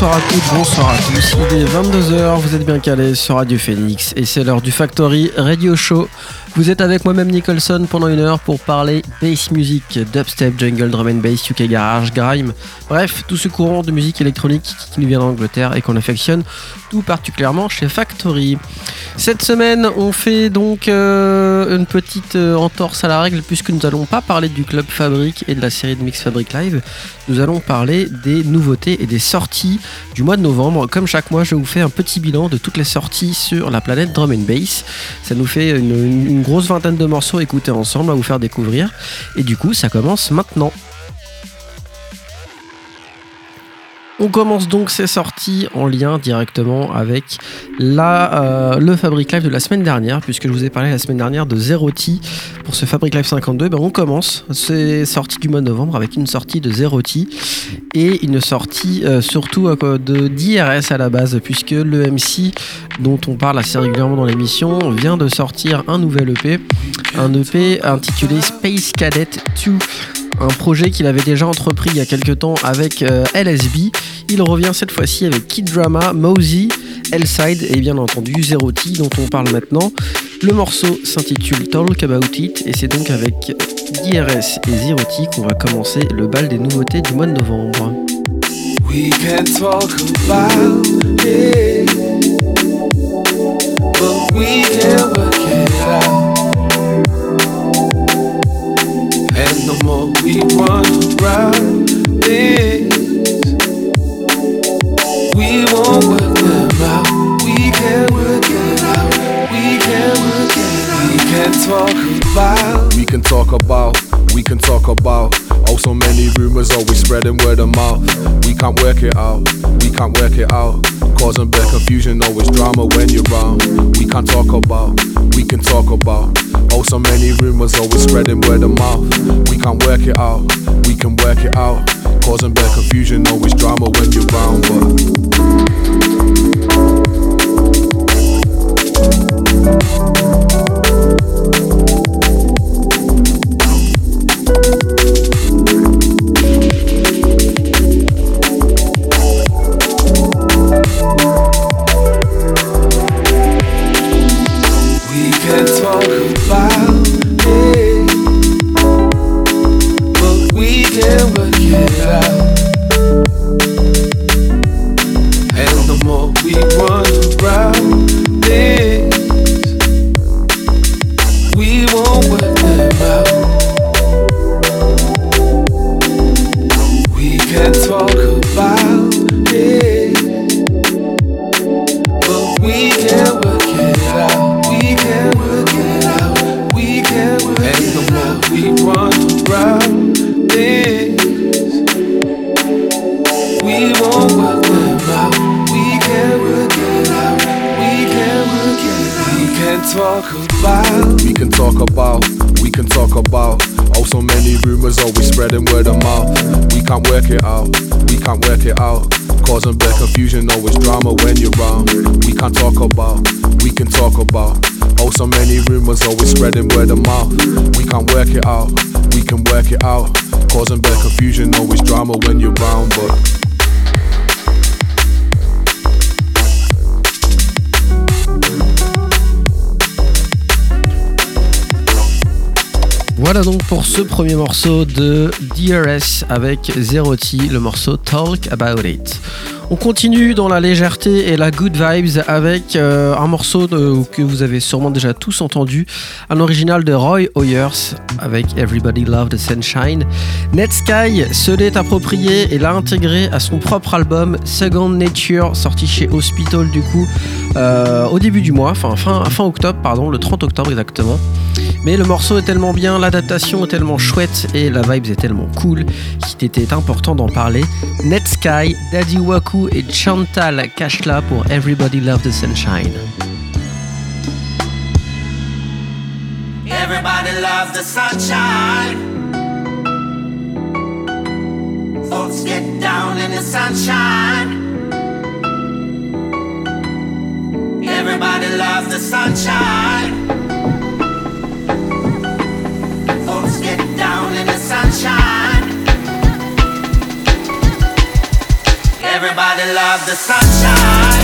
Bonsoir à toutes, bonsoir à tous. Il est 22h, vous êtes bien calés sur Radio Phoenix et c'est l'heure du Factory Radio Show. Vous êtes avec moi-même Nicholson pendant une heure pour parler bass music, dubstep, jungle, drum and bass, UK garage, grime, bref, tout ce courant de musique électronique qui nous vient d'Angleterre et qu'on affectionne tout particulièrement chez Factory. Cette semaine, on fait donc euh, une petite euh, entorse à la règle puisque nous allons pas parler du club Fabric et de la série de Mix Fabric Live. Nous allons parler des nouveautés et des sorties du mois de novembre. Comme chaque mois, je vous fais un petit bilan de toutes les sorties sur la planète drum and bass. Ça nous fait une grosse vingtaine de morceaux à écouter ensemble, à vous faire découvrir. Et du coup, ça commence maintenant. On commence donc ces sorties en lien directement avec la, euh, le Fabric Live de la semaine dernière, puisque je vous ai parlé la semaine dernière de Zero-T pour ce Fabric Live 52. Ben on commence ces sorties du mois de novembre avec une sortie de Zero-T et une sortie euh, surtout euh, de d'IRS à la base, puisque le MC dont on parle assez régulièrement dans l'émission vient de sortir un nouvel EP, un EP intitulé Space Cadet 2 un projet qu'il avait déjà entrepris il y a quelques temps avec euh, LSB. Il revient cette fois-ci avec Kid Drama, Mosey, L-Side et bien entendu Zero dont on parle maintenant. Le morceau s'intitule Talk About It et c'est donc avec DRS et Zero qu'on va commencer le bal des nouveautés du mois de novembre. And the more we run around this, we won't work them out. We can't work it out. We can't work it out. We can talk about. We can talk about. We can talk about. Oh, so many rumors always spreading word of mouth. We can't work it out. We can't work it out. Causing bad confusion, always drama when you're around. We can't talk about. We can talk about. Oh, so many rumors always spreading word of mouth. We can't work it out. We can work it out. Causing bad confusion, always drama when you're around. But but spreading word of mouth. We can't work it out. We can work it out. Causing bad confusion, always drama when you're around. But Voilà donc pour ce premier morceau de DRS avec Zero T, le morceau Talk About It. On continue dans la légèreté et la good vibes avec euh, un morceau que vous avez sûrement déjà tous entendu, un original de Roy Oyers avec Everybody Love the Sunshine. Netsky se l'est approprié et l'a intégré à son propre album Second Nature, sorti chez Hospital du coup euh, au début du mois, enfin fin, fin octobre, pardon, le 30 octobre exactement. Mais le morceau est tellement bien, l'adaptation est tellement chouette et la vibe est tellement cool qu'il était important d'en parler. Netsky, Daddy Waku et Chantal Kashla pour Everybody Love. Everybody loves the sunshine. Everybody loves the sunshine.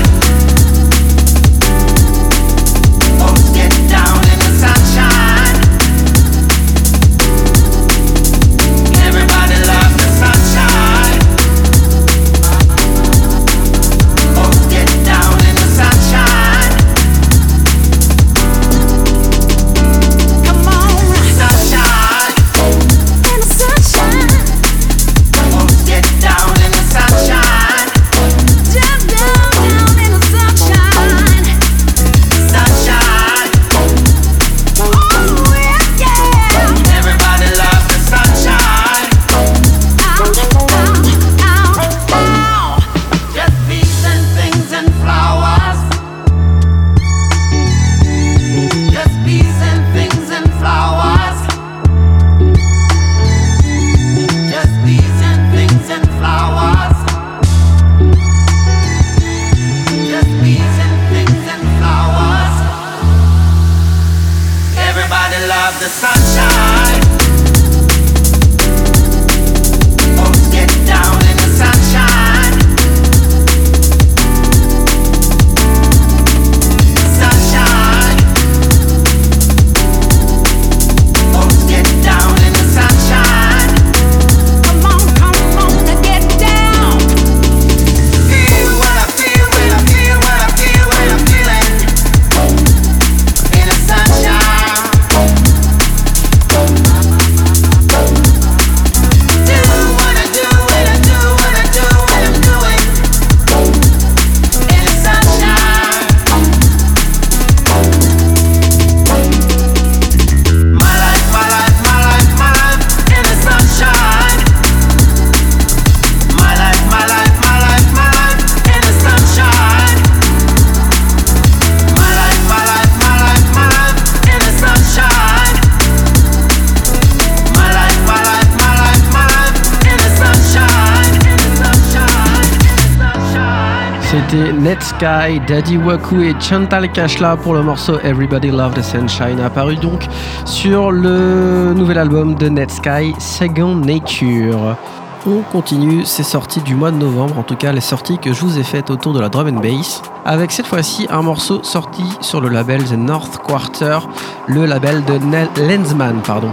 Netsky, Daddy Waku et Chantal Kashla pour le morceau Everybody Love the Sunshine, apparu donc sur le nouvel album de Netsky, Second Nature. On continue, c'est sorti du mois de novembre, en tout cas les sorties que je vous ai faites autour de la drum and bass, avec cette fois-ci un morceau sorti sur le label The North Quarter, le label de Lensman, pardon.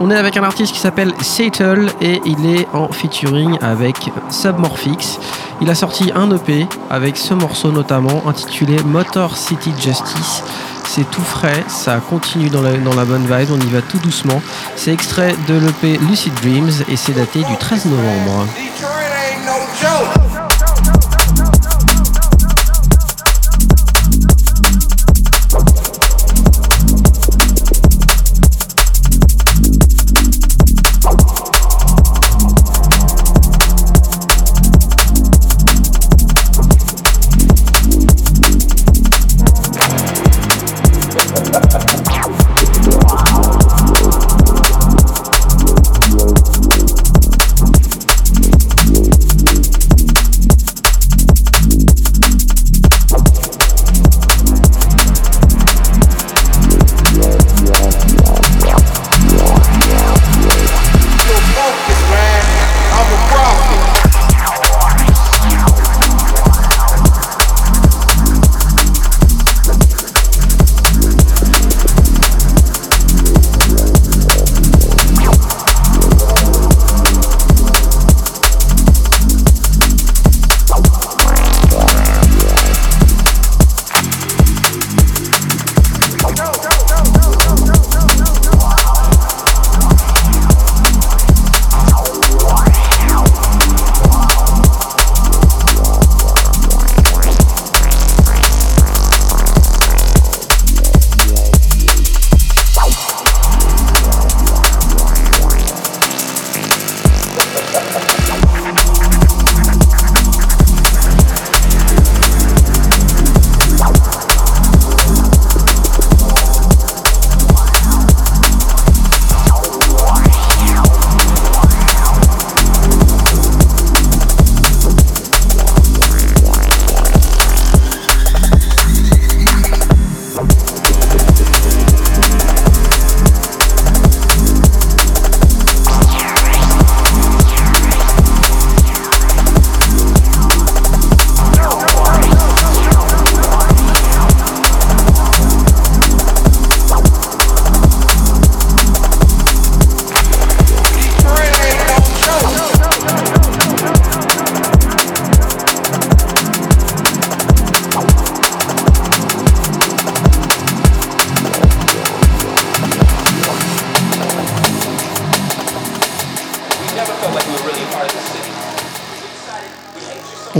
On est avec un artiste qui s'appelle Settle et il est en featuring avec Submorphix. Il a sorti un EP avec ce morceau notamment intitulé Motor City Justice. C'est tout frais, ça continue dans la, dans la bonne vibe, on y va tout doucement. C'est extrait de l'EP Lucid Dreams et c'est daté du 13 novembre.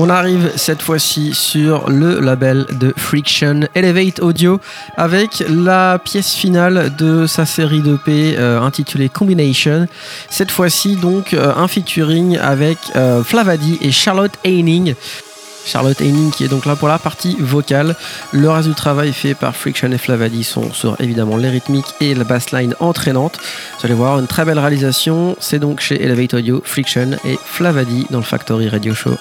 On arrive cette fois-ci sur le label de Friction Elevate Audio avec la pièce finale de sa série d'EP euh, intitulée Combination. Cette fois-ci donc euh, un featuring avec euh, Flavadi et Charlotte Haining. Charlotte Haining qui est donc là pour la partie vocale. Le reste du travail fait par Friction et Flavadi sont sur évidemment les rythmiques et la bassline entraînante. Vous allez voir une très belle réalisation. C'est donc chez Elevate Audio, Friction et Flavadi dans le Factory Radio Show.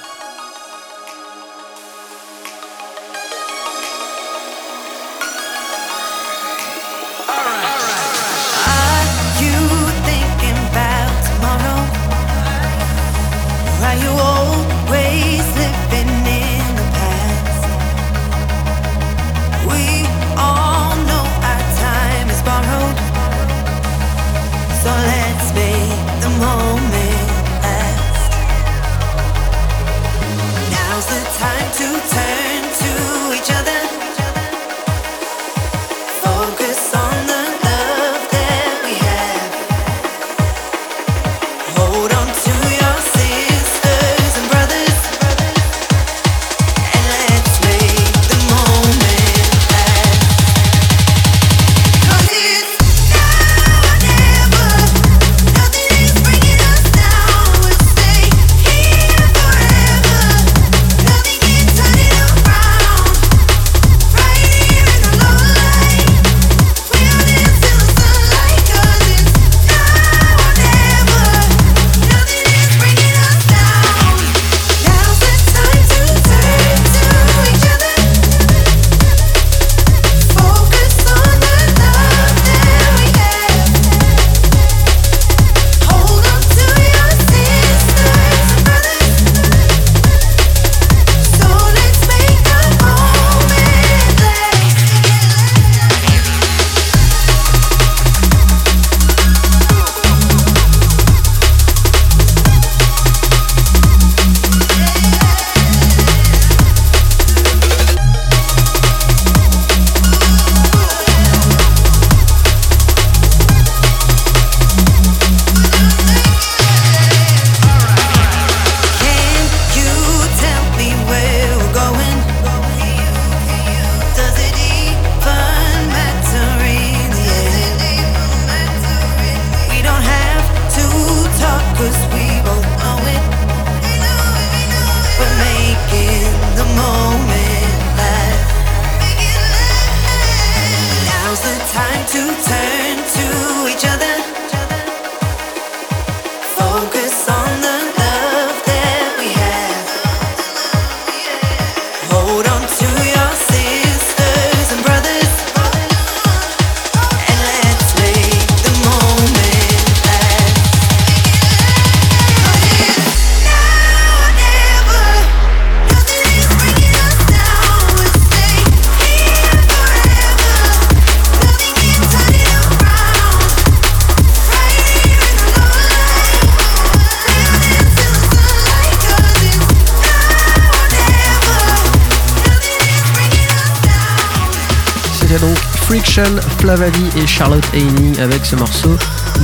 Friction, Flavadi et Charlotte Haining avec ce morceau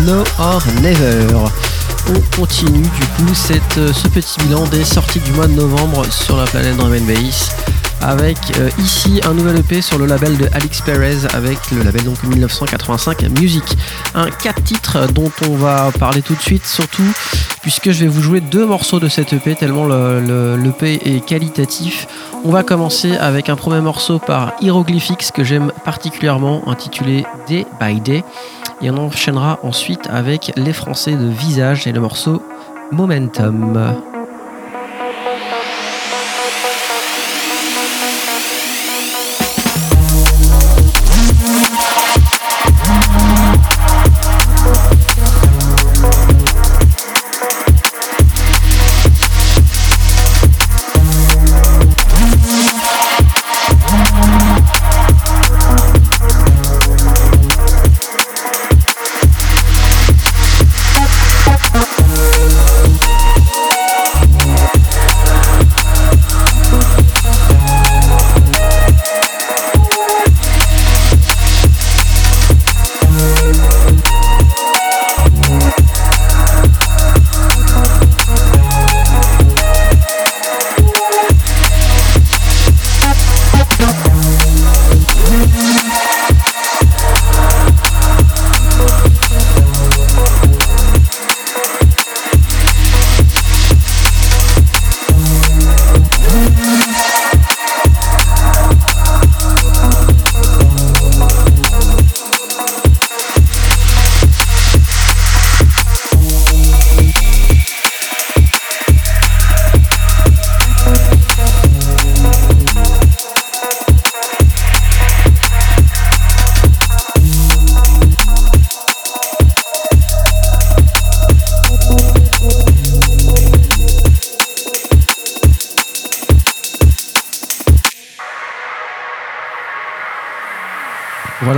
No or Never. On continue du coup euh, ce petit bilan des sorties du mois de novembre sur la planète Drum Bass avec euh, ici un nouvel EP sur le label de Alex Perez avec le label donc 1985 Music. Un 4 titres dont on va parler tout de suite surtout puisque je vais vous jouer deux morceaux de cet EP tellement le, le- l'EP est qualitatif. On va commencer avec un premier morceau par Hieroglyphics que j'aime particulièrement intitulé Day by Day et on enchaînera ensuite avec les Français de Visage et le morceau Momentum.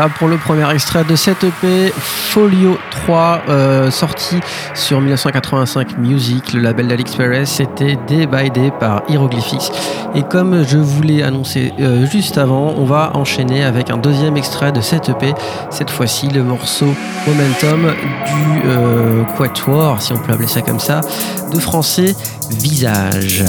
Pour le premier extrait de cette EP Folio 3 euh, sorti sur 1985 Music, le label d'Alex Perez, c'était Day by Day par Hieroglyphics. Et comme je vous l'ai annoncé euh, juste avant, on va enchaîner avec un deuxième extrait de cette EP, cette fois-ci le morceau Momentum du euh, Quatuor, si on peut appeler ça comme ça, de français Visage.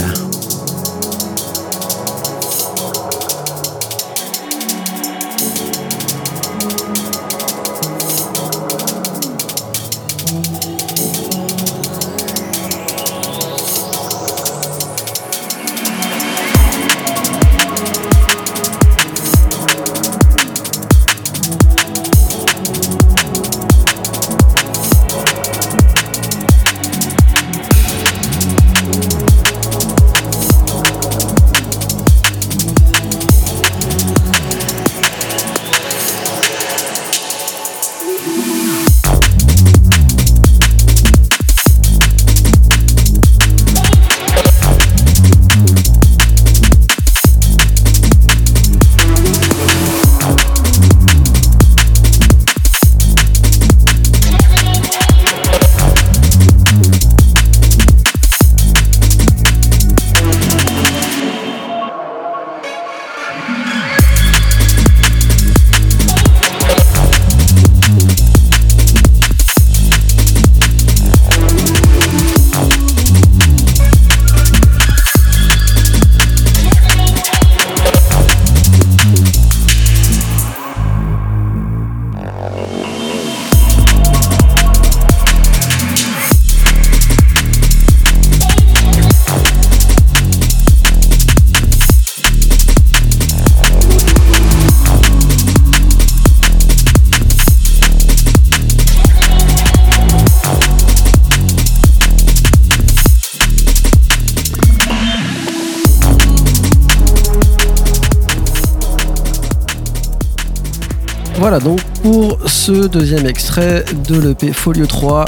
Voilà donc pour ce deuxième extrait de l'EP Folio 3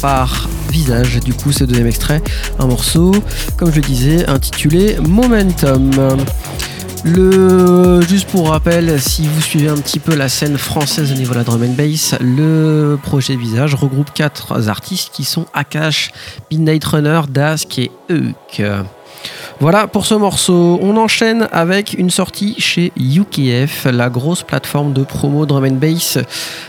par Visage. Du coup, ce deuxième extrait, un morceau, comme je le disais, intitulé Momentum. Le, juste pour rappel, si vous suivez un petit peu la scène française au niveau de la drum and bass, le projet Visage regroupe quatre artistes qui sont Akash, Midnight Runner, Dask et Euk. Voilà pour ce morceau. On enchaîne avec une sortie chez UKF, la grosse plateforme de promo drum and bass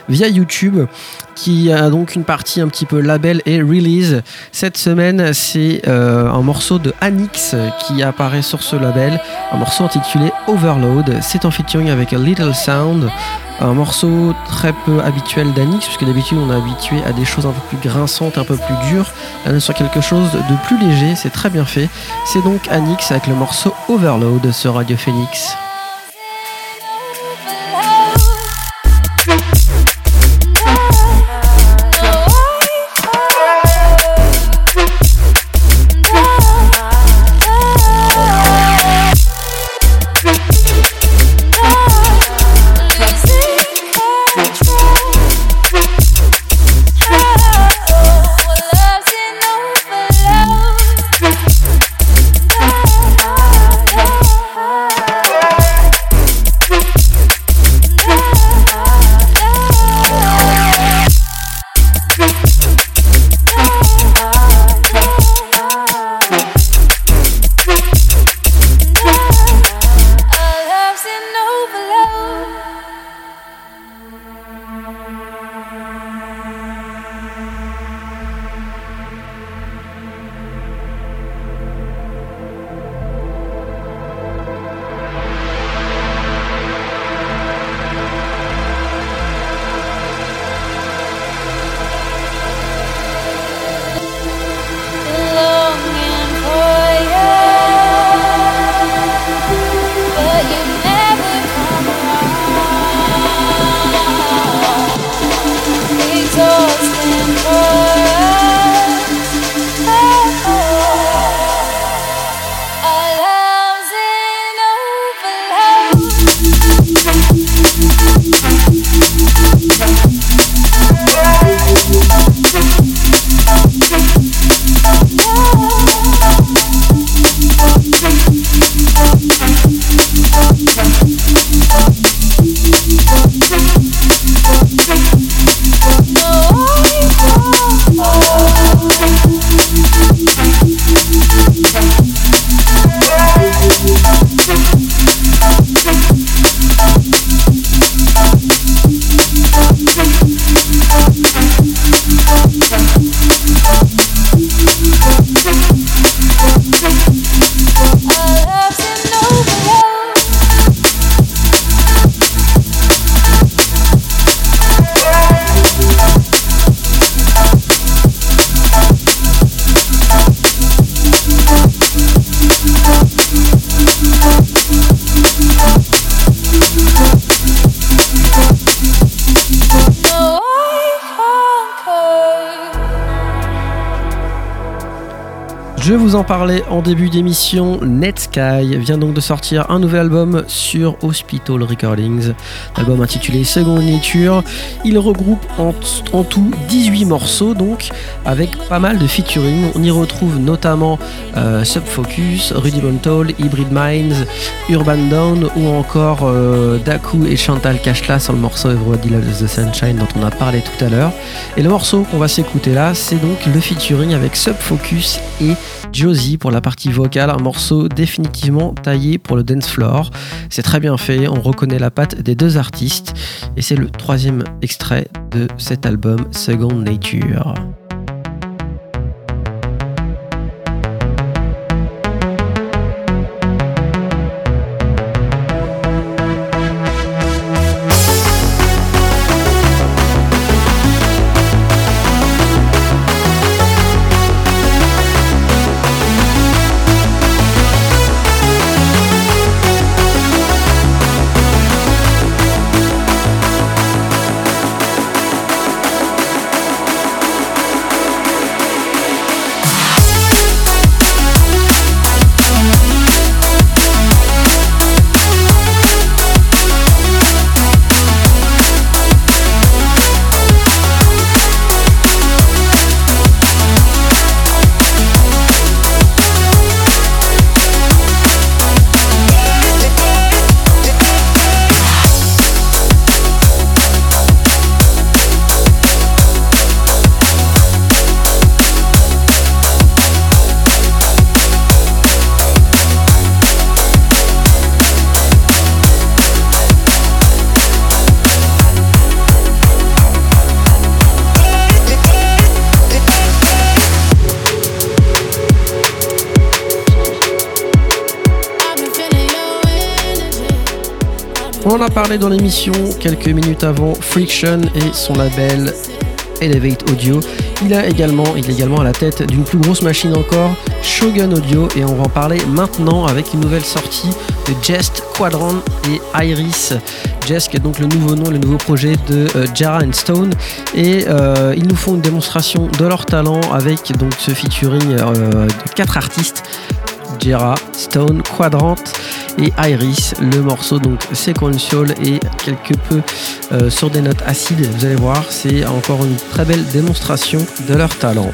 via YouTube, qui a donc une partie un petit peu label et release. Cette semaine, c'est euh, un morceau de Anix qui apparaît sur ce label, un morceau intitulé Overload. C'est en featuring avec a Little Sound. Un morceau très peu habituel d'Anix, puisque d'habitude on est habitué à des choses un peu plus grinçantes, un peu plus dures. Là, on est sur quelque chose de plus léger, c'est très bien fait. C'est donc Anix avec le morceau Overload sur Radio Phoenix. Je en début d'émission, Netsky vient donc de sortir un nouvel album sur Hospital Recordings, album intitulé Seconde Nature. Il regroupe en, tout 18 morceaux donc avec pas mal de featuring. On y retrouve notamment euh, Subfocus, Rudimental, Hybrid Minds, Urban Down ou encore euh, Daku et Chantal Kashla sur le morceau Everybody Loves the Sunshine dont on a parlé tout à l'heure. Et le morceau qu'on va s'écouter là, c'est donc le featuring avec Subfocus et Josie pour la partie vocale, un morceau définitivement taillé pour le dance floor. C'est très bien fait, on reconnaît la patte des deux artistes et c'est le troisième extrait de cet album Second Nature. Parlé dans l'émission quelques minutes avant Friction et son label Elevate Audio. Il, a également, il est également à la tête d'une plus grosse machine encore, Shogun Audio, et on va en parler maintenant avec une nouvelle sortie de Jest, Quadrant et Iris. Jest qui est donc le nouveau nom, le nouveau projet de euh, Jara and Stone, et euh, ils nous font une démonstration de leur talent avec donc ce featuring euh, de quatre artistes. Jera, Stone, Quadrant et Iris. Le morceau donc séquential et quelque peu euh, sur des notes acides. Vous allez voir, c'est encore une très belle démonstration de leur talent.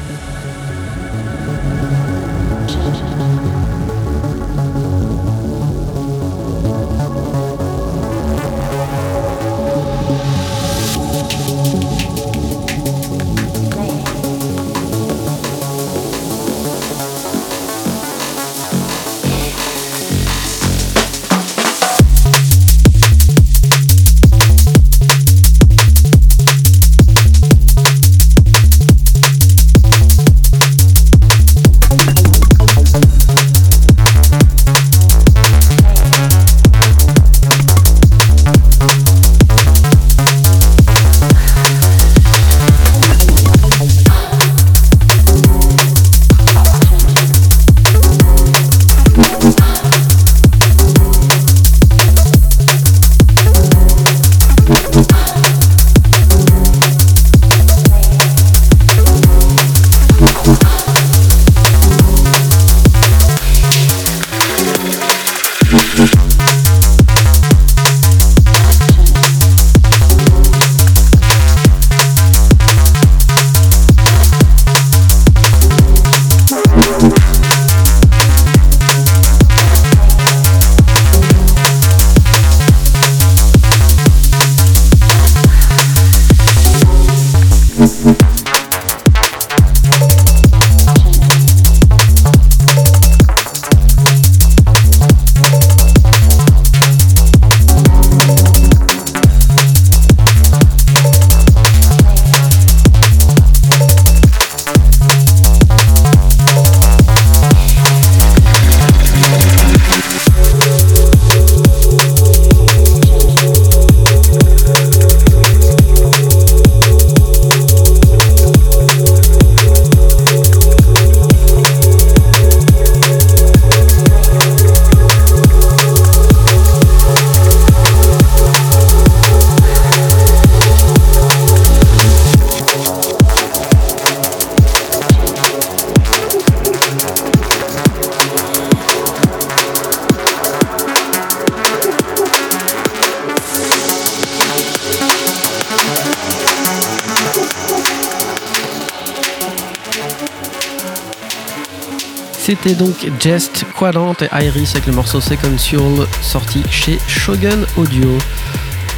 C'était donc Jest, Quadrant et Iris avec le morceau Second Soul sorti chez Shogun Audio.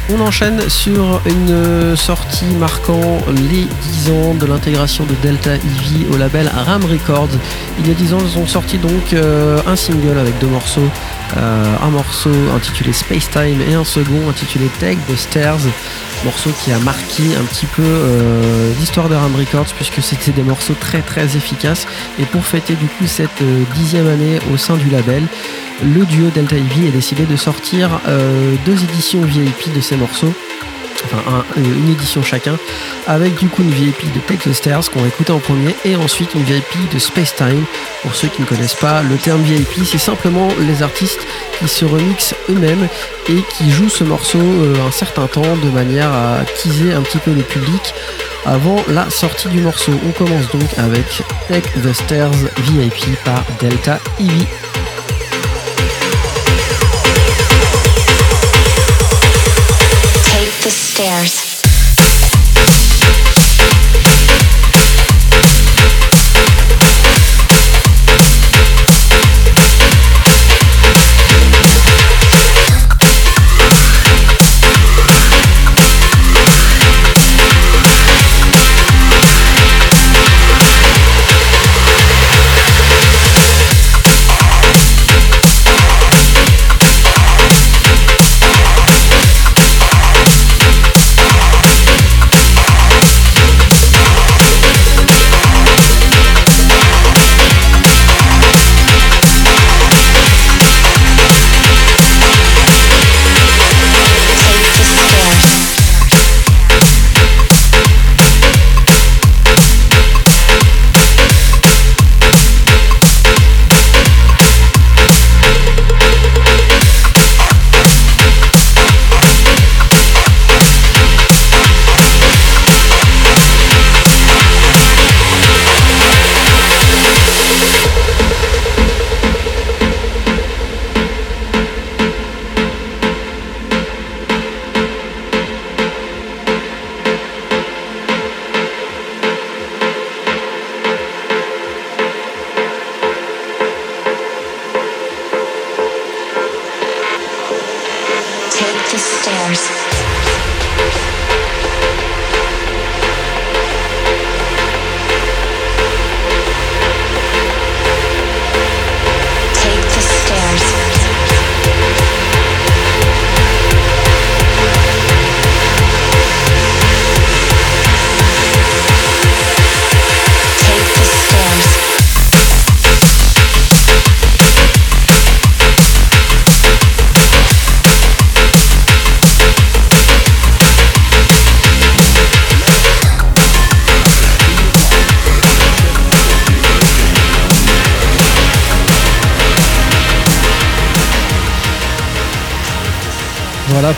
On enchaîne sur une sortie marquant les 10 ans de l'intégration de Delta Eevee au label Ram Records. Il y a 10 ans, ils ont sorti donc euh, un single avec deux morceaux. Euh, un morceau intitulé Space Time et un second intitulé Take the Stairs. Morceau qui a marqué un petit peu euh, l'histoire de Ram Records puisque c'était des morceaux très très efficaces. Et pour fêter du coup cette euh, dixième année au sein du label, le duo Delta Eevee a décidé de sortir euh, deux éditions VIP de ces morceaux. Enfin, un- une édition chacun, avec du coup une VIP de Take the Stairs qu'on va écouter en premier, et ensuite une VIP de Space Time. Pour ceux qui ne connaissent pas, le terme VIP, c'est simplement les artistes qui se remixent eux-mêmes et qui jouent ce morceau euh, un certain temps de manière à teaser un petit peu le public avant la sortie du morceau. On commence donc avec Take the Stairs VIP par Delta Eevee. Stairs.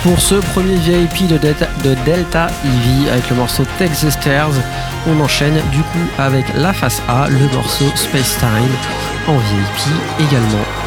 Pour ce premier VIP de Delta, de Eevee avec le morceau Take the Stairs. On enchaîne du coup avec la face A, le morceau Space Time en VIP également.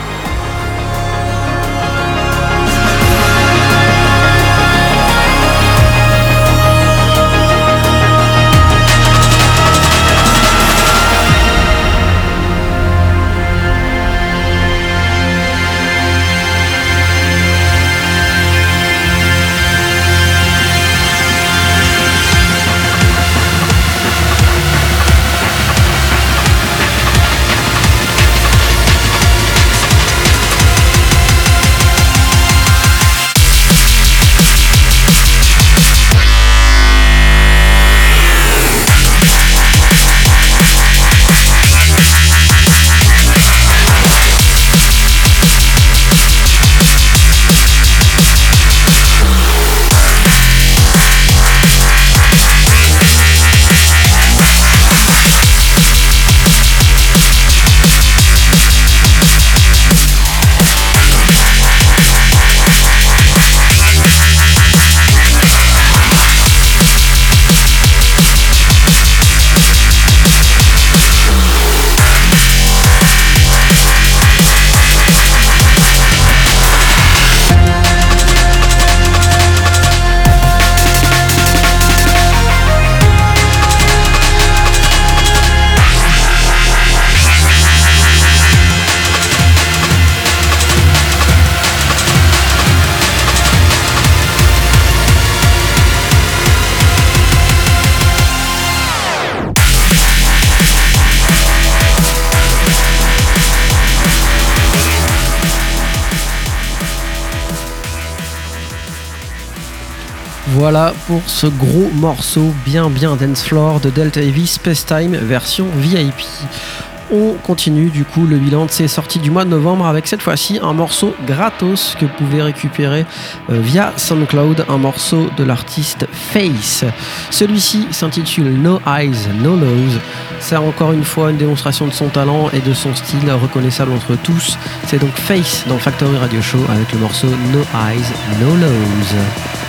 Voilà pour ce gros morceau bien bien dance floor de Delta Heavy Space Time version VIP. On continue du coup le bilan de ces sorties du mois de novembre avec cette fois-ci un morceau gratos que vous pouvez récupérer euh, via SoundCloud, un morceau de l'artiste Face. Celui-ci s'intitule No Eyes, No Nose. C'est encore une fois une démonstration de son talent et de son style reconnaissable entre tous. C'est donc Face dans Factory Radio Show avec le morceau No Eyes, No Nose.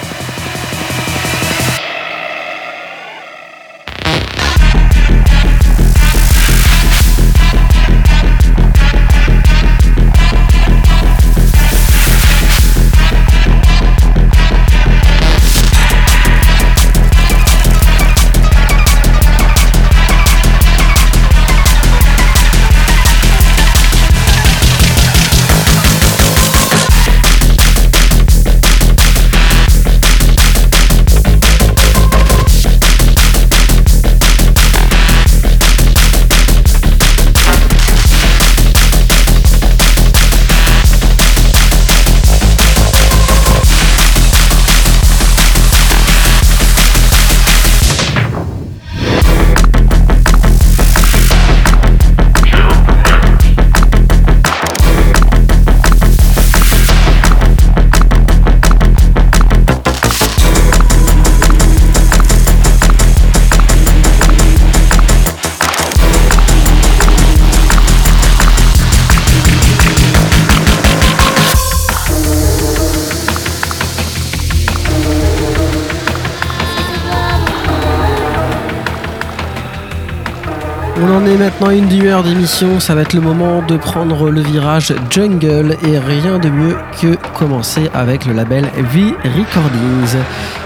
On en est maintenant une demi-heure d'émission, ça va être le moment de prendre le virage jungle et rien de mieux que commencer avec le label V Recordings.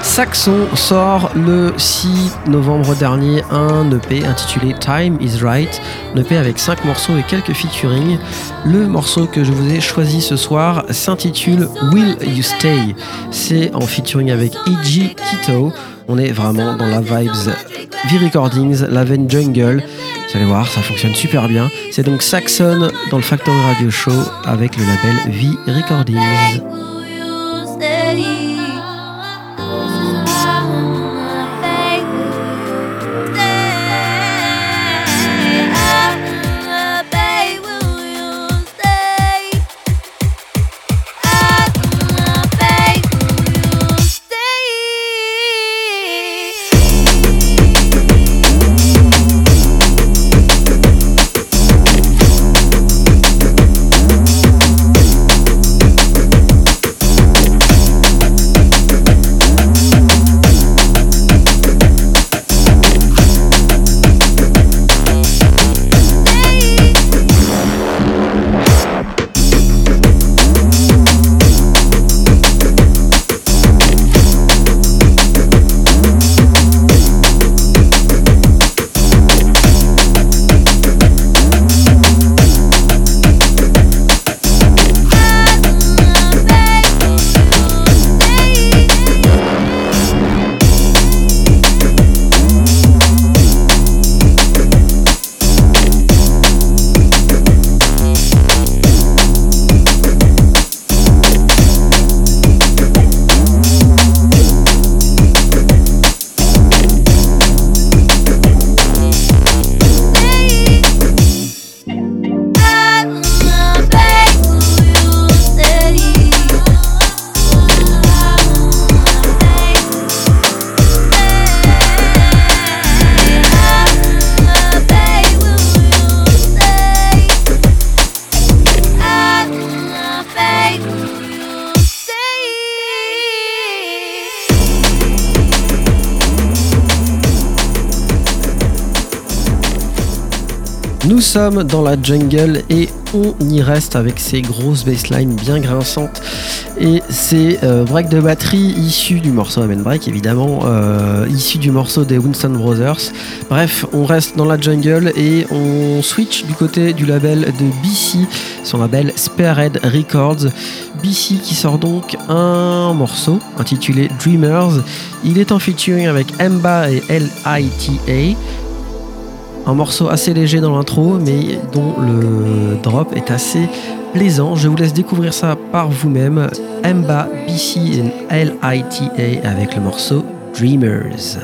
Saxon sort le 6 novembre dernier un EP intitulé Time is Right, un EP avec 5 morceaux et quelques featuring. Le morceau que je vous ai choisi ce soir s'intitule Will You Stay? C'est en featuring avec E.G. Kito. On est vraiment dans la vibes V-Recordings, la veine jungle. Vous allez voir, ça fonctionne super bien. C'est donc Saxon dans le Factory Radio Show avec le label V-Recordings. Sommes dans la jungle et on y reste avec ces grosses basslines bien grinçantes et ces euh, breaks de batterie issus du morceau Amen Break évidemment, euh, issus du morceau des Winston Brothers. Bref, on reste dans la jungle et on switch du côté du label de BC, son label Sparehead Records. BC qui sort donc un morceau intitulé Dreamers. Il est en featuring avec Emba et LITA. Un morceau assez léger dans l'intro, mais dont le drop est assez plaisant. Je vous laisse découvrir ça par vous-même. Mba, BC et LITA avec le morceau Dreamers.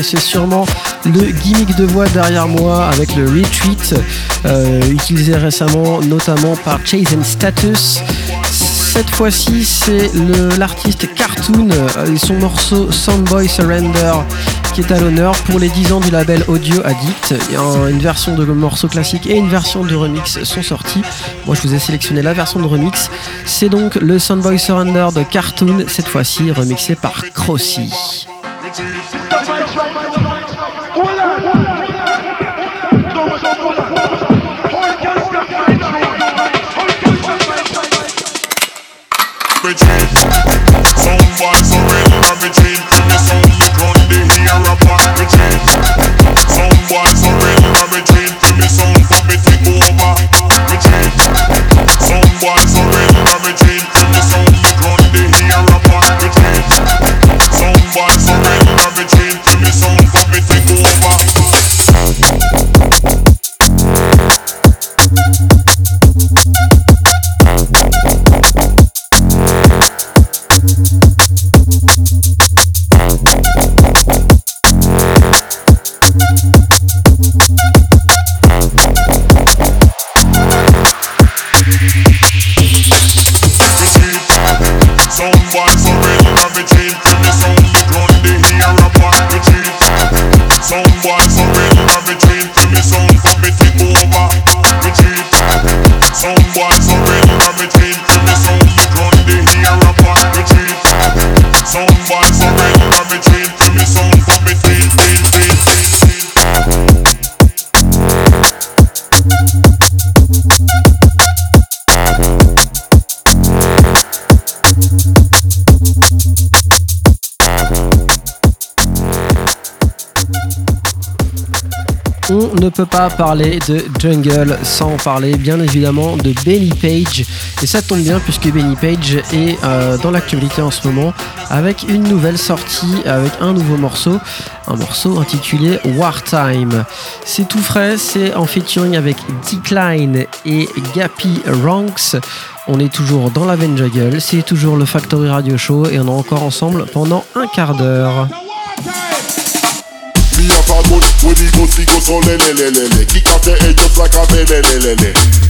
Reconnaissez sûrement le gimmick de voix derrière moi avec le retweet euh, utilisé récemment notamment par Chase Status. Cette fois-ci, c'est l'artiste Cartoon euh, et son morceau Soundboy Surrender qui est à l'honneur pour les 10 ans du label Audio Addict. Une version de morceau classique et une version de remix sont sortis. Moi, je vous ai sélectionné la version de remix. C'est donc le Soundboy Surrender de Cartoon, cette fois-ci remixé par Crossy. Parler de Jungle sans parler bien évidemment de Benny Page. Et ça tombe bien puisque Benny Page est euh, dans l'actualité en ce moment avec une nouvelle sortie, avec un nouveau morceau, un morceau intitulé Wartime. C'est tout frais, c'est en featuring avec Decline et Gappy Ranks. On est toujours dans la veine Jungle, c'est toujours le Factory Radio Show et on est encore ensemble pendant un quart d'heure. Me have a gun when the pussy go so le le le le le Kick off the head just like a bele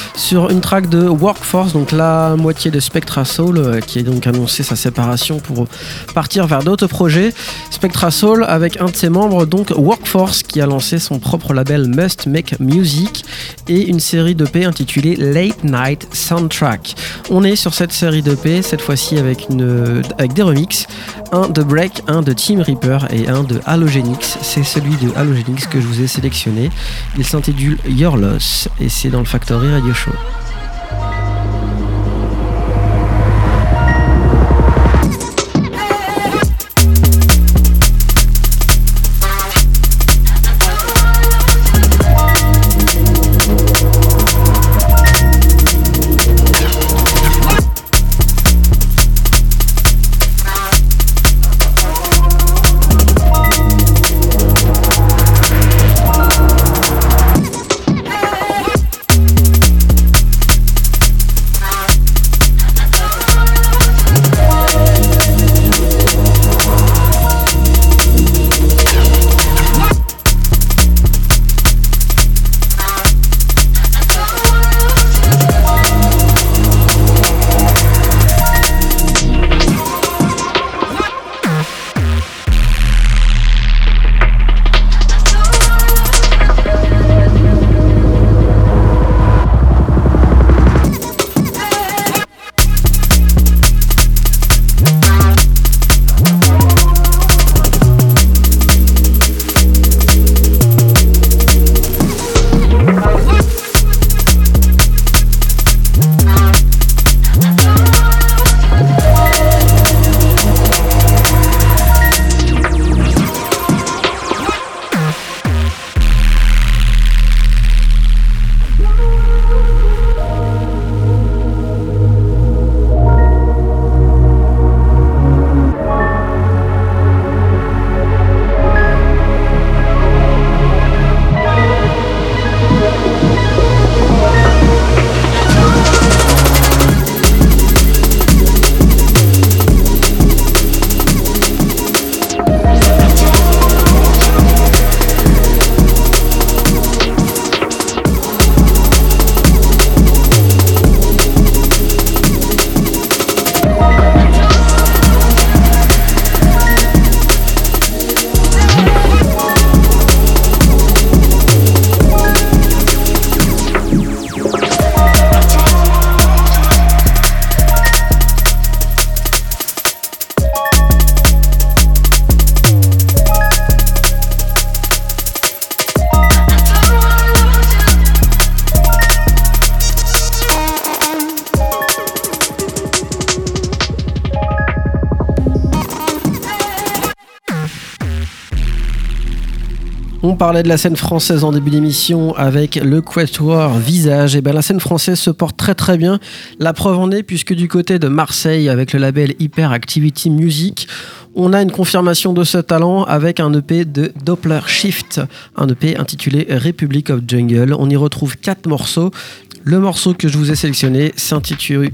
sur une, track de Workforce, donc la moitié de Spectra Soul, euh, qui a donc annoncé sa séparation pour partir vers d'autres projets. Spectra Soul avec un de ses membres, donc Workforce, qui a lancé son propre label Must Make Music et une série d'EP intitulée Late Night Soundtrack. On est sur cette série d'EP, cette fois-ci avec des remixes, un de Break, un de Team Reaper et un de Halogenix. C'est celui de Halogenix que je vous ai sélectionné. Il s'intitule Your Loss et c'est dans le Factory Radio Show. De la scène française en début d'émission avec le Quatuor Visage. Et ben la scène française se porte très très bien. La preuve en est puisque du côté de Marseille, avec le label Hyper Activity Music, on a une confirmation de ce talent avec un EP de Doppler Shift, un EP intitulé Republic of Jungle. On y retrouve quatre morceaux. Le morceau que je vous ai sélectionné s'intitule,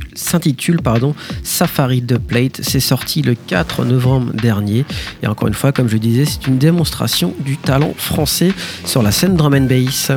Safari de Plate. C'est sorti le 4 novembre dernier. Et encore une fois, comme je disais, c'est une démonstration du talent français sur la scène drum and bass.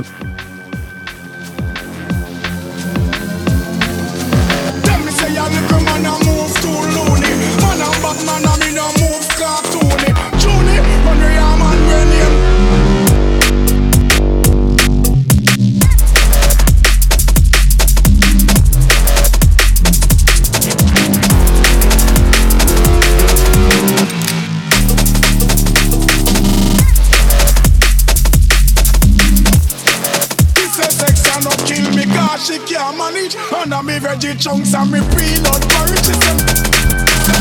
And me veggie chunks and me peanut purchasing.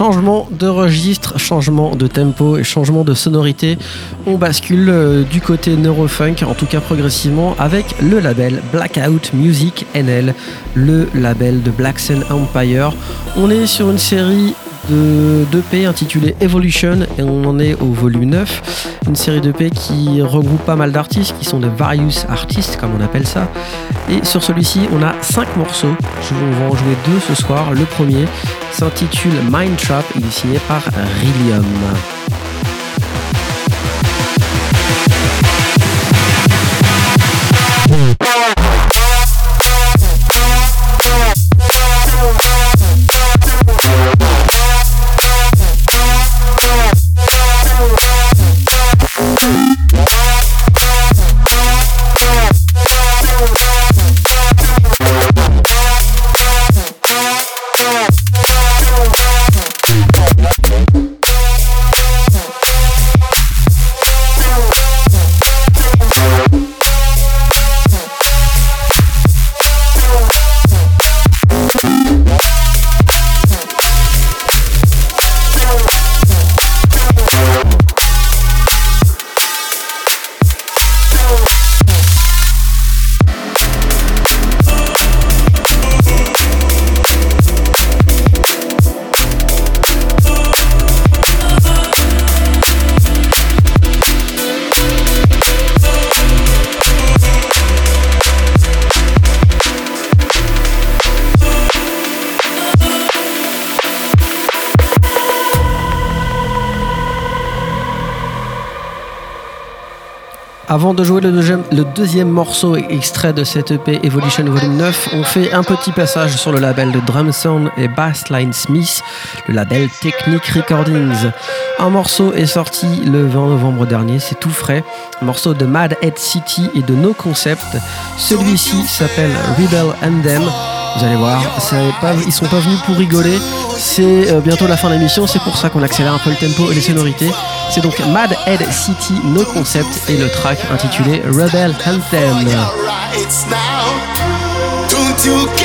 Changement de registre, changement de tempo et changement de sonorité. On bascule euh, du côté neurofunk, en tout cas progressivement, avec le label Blackout Music NL, le label de Black Sun Empire. On est sur une série de d'EP intitulée Evolution et on en est au volume 9. Une série d'EP qui regroupe pas mal d'artistes qui sont de various artistes comme on appelle ça. Et sur celui-ci, on a 5 morceaux. Je va en jouer deux ce soir. Le premier s'intitule Mind Trap. Il par Rillium. Avant de jouer le deuxième, morceau extrait de cette EP Evolution Volume 9, on fait un petit passage sur le label de Drum Sound et Bassline Smith, le label Technic Recordings. Un morceau est sorti le 20 novembre dernier, c'est tout frais. Un morceau de Mad Head City et de No Concept. Celui-ci s'appelle Rebel Anthem. Vous allez voir, pas, ils sont pas venus pour rigoler. C'est euh, bientôt la fin de l'émission, c'est pour ça qu'on accélère un peu le tempo et les sonorités. C'est donc Mad Head City No Concept et le track intitulé Rebel Anthem. you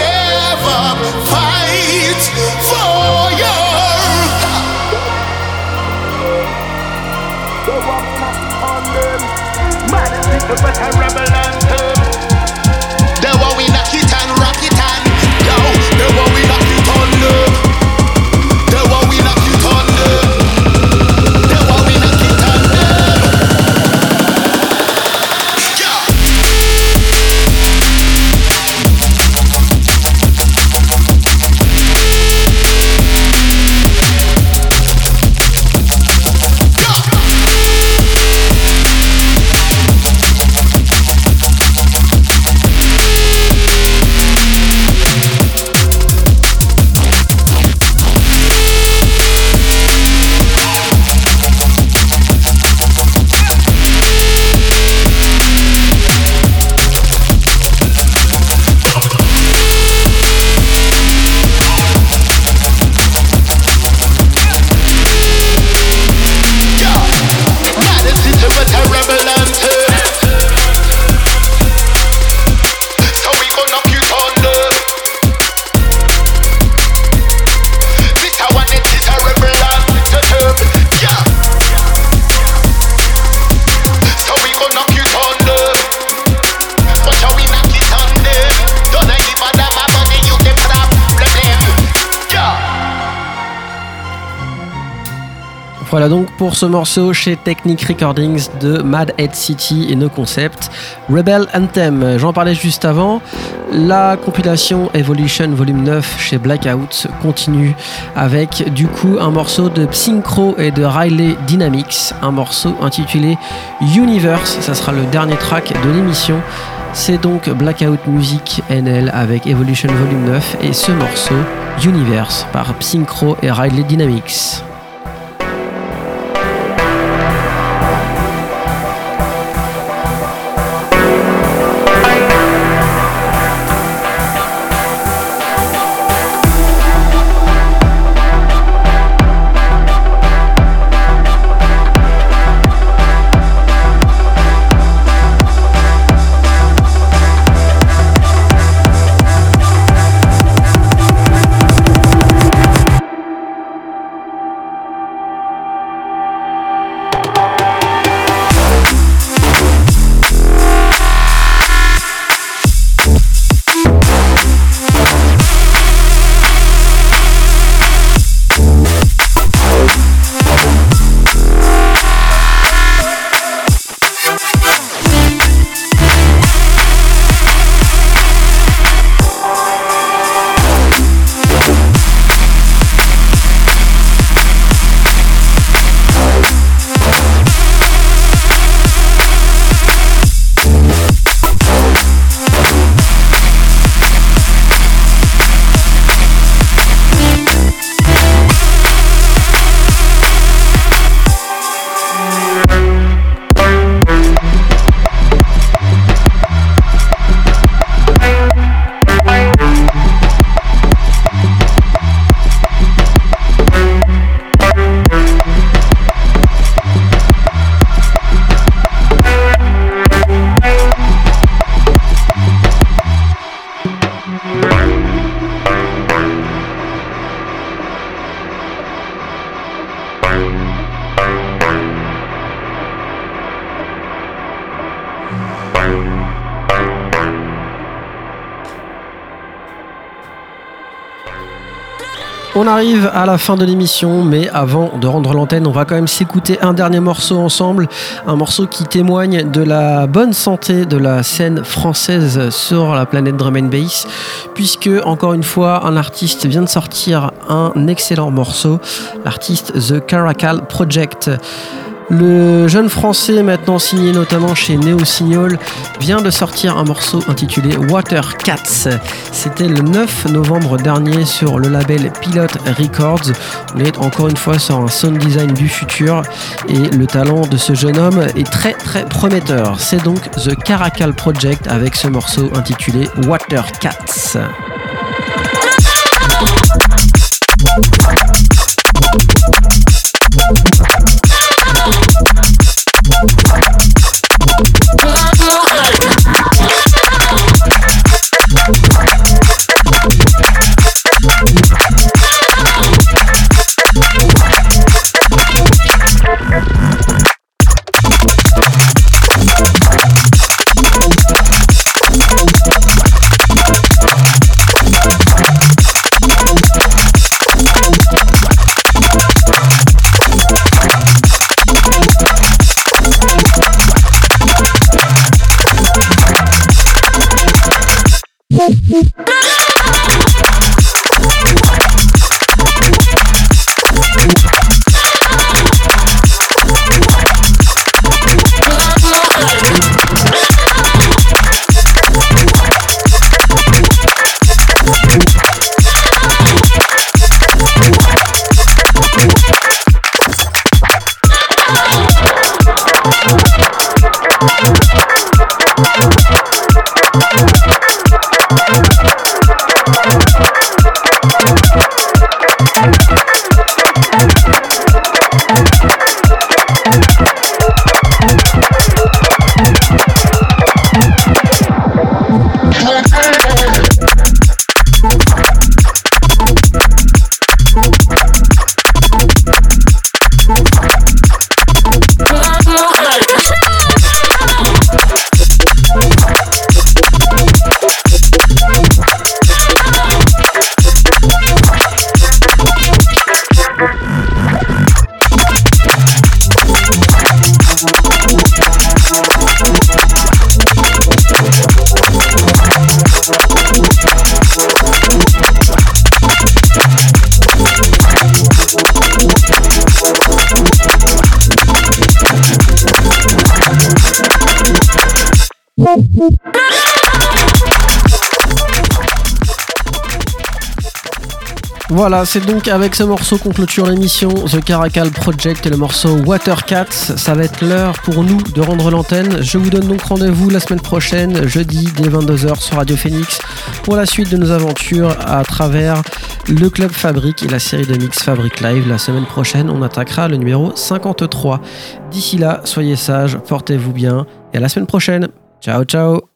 ce morceau chez Technic Recordings de Mad Head City et No Concept, Rebel Anthem. J'en parlais juste avant. La compilation Evolution Volume 9 chez Blackout continue avec du coup un morceau de Synchro et de Riley Dynamics, un morceau intitulé Universe. Ça sera le dernier track de l'émission. C'est donc Blackout Music NL avec Evolution Volume 9 et ce morceau Universe par Synchro et Riley Dynamics. On arrive à la fin de l'émission, mais avant de rendre l'antenne, on va quand même s'écouter un dernier morceau ensemble. Un morceau qui témoigne de la bonne santé de la scène française sur la planète drum and bass, puisque, encore une fois, un artiste vient de sortir un excellent morceau, l'artiste The Caracal Project. Le jeune français, maintenant signé notamment chez Neo Signal, vient de sortir un morceau intitulé Water Cats. C'était le 9 novembre dernier sur le label Pilot Records. On est encore une fois sur un sound design du futur et le talent de ce jeune homme est très très prometteur. C'est donc The Caracal Project avec ce morceau intitulé Water Cats. Voilà, c'est donc avec ce morceau qu'on clôture l'émission The Caracal Project et le morceau Water Cats. Ça va être l'heure pour nous de rendre l'antenne. Je vous donne donc rendez-vous la semaine prochaine, jeudi dès 22h sur Radio Phoenix pour la suite de nos aventures à travers le Club Fabrique et la série de mix Fabric Live. La semaine prochaine, on attaquera le numéro 53. D'ici là, soyez sages, portez-vous bien et à la semaine prochaine. Ciao, ciao